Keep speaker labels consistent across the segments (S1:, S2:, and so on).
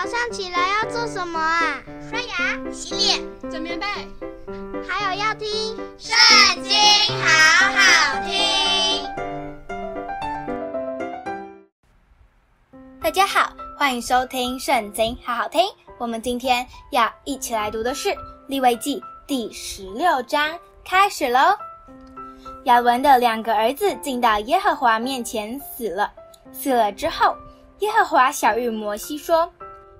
S1: 早上起来要做什么啊？
S2: 刷牙、洗脸、
S3: 整棉被，
S1: 还有要听《
S2: 圣经》，好好听。
S4: 大家好，欢迎收听《圣经》，好好听。我们今天要一起来读的是《利未记》第十六章，开始喽。亚伦的两个儿子进到耶和华面前死了，死了之后，耶和华晓諭摩西说：“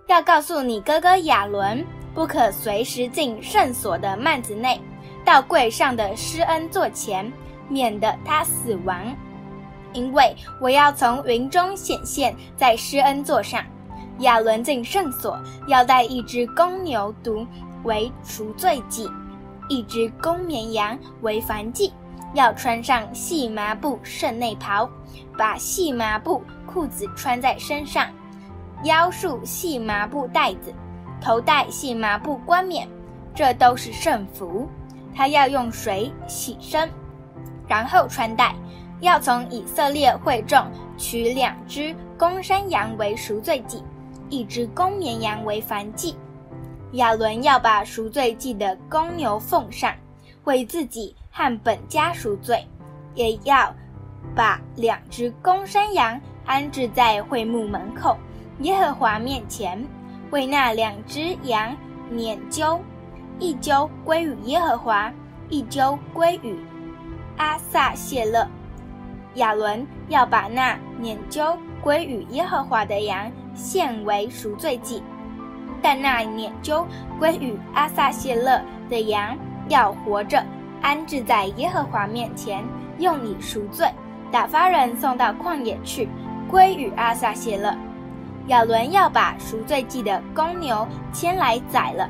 S4: 要告诉你哥哥亚伦，不可随时进圣所的幔子内，到柜上的施恩座前，免得他死亡。因为我要从云中显现在施恩座上。亚伦进圣所，要带一只公牛犊为赎罪祭，一只公绵羊为燔祭。”要穿上细麻布圣内袍，把细麻布裤子穿在身上，腰束细麻布带子，头戴细麻布冠冕，这都是圣服。他要用水洗身，然后穿戴。要从以色列会众取两只公山羊为赎罪祭，一只公绵羊为燔祭。亚伦要把赎罪祭的公牛奉上，为自己。和本家赎罪，也要把两只公山羊安置在会幕门口，耶和华面前，为那两只羊拈阄，一阄归于耶和华，一阄归于阿撒谢勒。亚伦要把那拈阄归于耶和华的羊献为赎罪祭，但那拈阄归于阿撒谢勒的羊要活着。安置在耶和华面前，用以赎罪，打发人送到旷野去，归与阿撒谢勒。亚伦要把赎罪祭的公牛牵来宰了，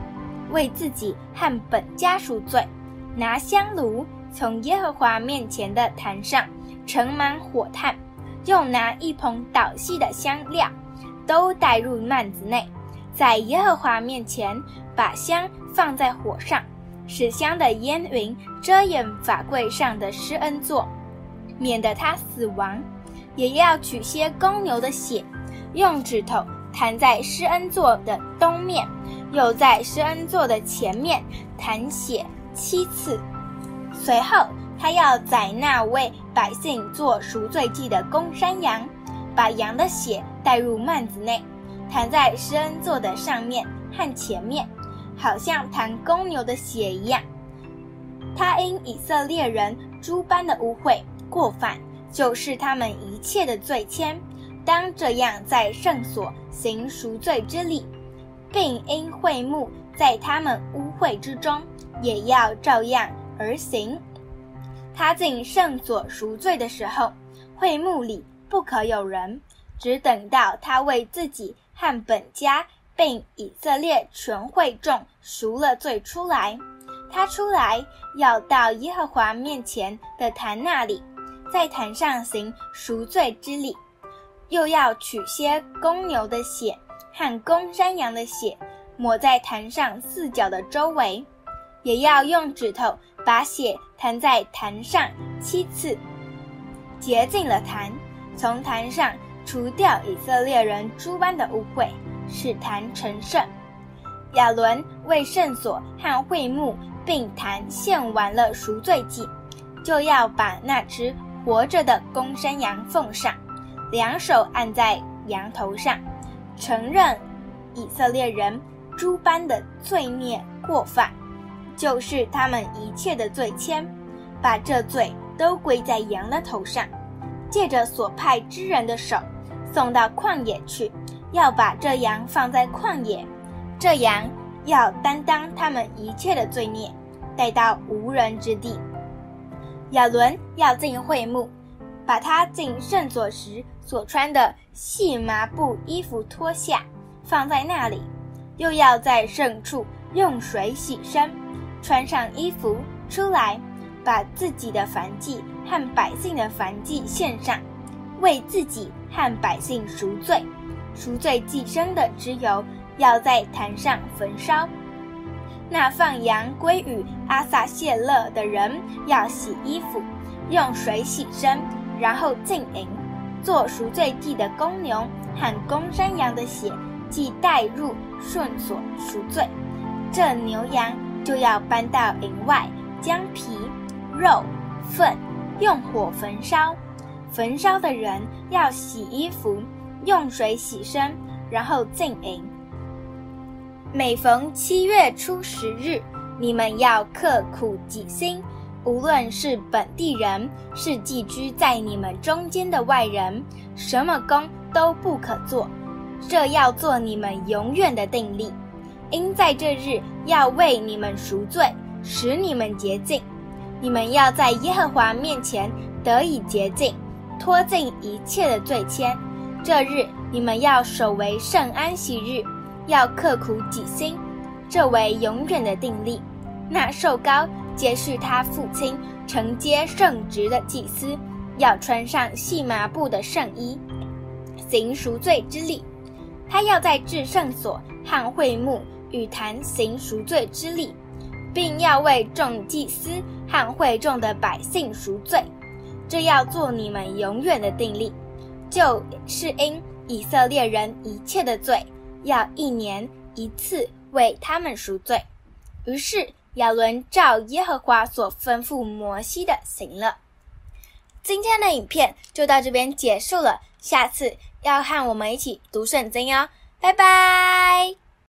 S4: 为自己和本家赎罪，拿香炉从耶和华面前的坛上盛满火炭，又拿一捧捣细的香料，都带入幔子内，在耶和华面前把香放在火上。使香的烟云遮掩法柜上的施恩座，免得他死亡；也要取些公牛的血，用指头弹在施恩座的东面，又在施恩座的前面弹血七次。随后，他要宰那为百姓做赎罪祭的公山羊，把羊的血带入幔子内，弹在施恩座的上面和前面。好像弹公牛的血一样，他因以色列人诸般的污秽过犯，就是他们一切的罪愆，当这样在圣所行赎罪之礼，并因会幕在他们污秽之中，也要照样而行。他进圣所赎罪的时候，会幕里不可有人，只等到他为自己和本家。并以色列全会众赎了罪出来，他出来要到耶和华面前的坛那里，在坛上行赎罪之礼，又要取些公牛的血和公山羊的血，抹在坛上四角的周围，也要用指头把血弹在坛上七次，洁净了坛，从坛上除掉以色列人诸般的污秽。使坛成圣。亚伦为圣所和会幕并坛献完了赎罪祭，就要把那只活着的公山羊奉上，两手按在羊头上，承认以色列人诸般的罪孽过犯，就是他们一切的罪愆，把这罪都归在羊的头上，借着所派之人的手，送到旷野去。要把这羊放在旷野，这羊要担当他们一切的罪孽，带到无人之地。亚伦要进会幕，把他进圣所时所穿的细麻布衣服脱下，放在那里；又要在圣处用水洗身，穿上衣服出来，把自己的燔祭和百姓的燔祭献上，为自己和百姓赎罪。赎罪祭生的脂油要在坛上焚烧。那放羊归与阿撒谢勒的人要洗衣服，用水洗身，然后进营，做赎罪祭的公牛和公山羊的血即带入顺所赎罪。这牛羊就要搬到营外，将皮、肉、粪用火焚烧。焚烧的人要洗衣服，用水洗身，然后进营。每逢七月初十日，你们要刻苦己心，无论是本地人，是寄居在你们中间的外人，什么工都不可做。这要做你们永远的定例。因在这日要为你们赎罪，使你们洁净。你们要在耶和华面前得以洁净，脱尽一切的罪愆。这日你们要守为圣安息日，要刻苦己心，这为永远的定例。那受膏皆是他父亲承接圣职的祭司，要穿上细麻布的圣衣，行赎罪之礼。他要在至圣所和会幕。与坛行赎罪之礼，并要为众祭司和会众的百姓赎罪，这要做你们永远的定例，就是因以色列人一切的罪，要一年一次为他们赎罪。于是亚伦照耶和华所吩咐摩西的行了。今天的影片就到这边结束了，下次要和我们一起读圣经哦，拜拜。